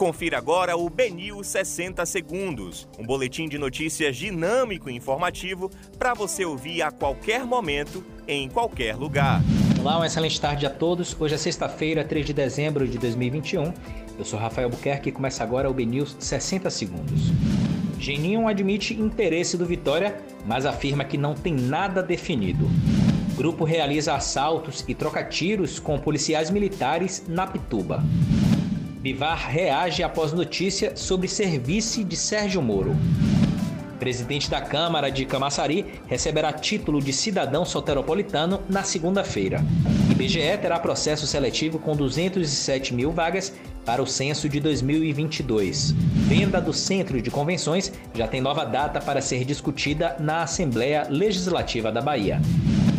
Confira agora o Benil 60 Segundos, um boletim de notícias dinâmico e informativo para você ouvir a qualquer momento, em qualquer lugar. Olá, uma excelente tarde a todos. Hoje é sexta-feira, 3 de dezembro de 2021. Eu sou Rafael Buquerque e começa agora o BNews 60 Segundos. Geninho admite interesse do Vitória, mas afirma que não tem nada definido. Grupo realiza assaltos e troca tiros com policiais militares na Pituba. Bivar reage após notícia sobre serviço de Sérgio Moro. Presidente da Câmara de Camaçari receberá título de cidadão soteropolitano na segunda-feira. IBGE terá processo seletivo com 207 mil vagas para o censo de 2022. Venda do Centro de Convenções já tem nova data para ser discutida na Assembleia Legislativa da Bahia.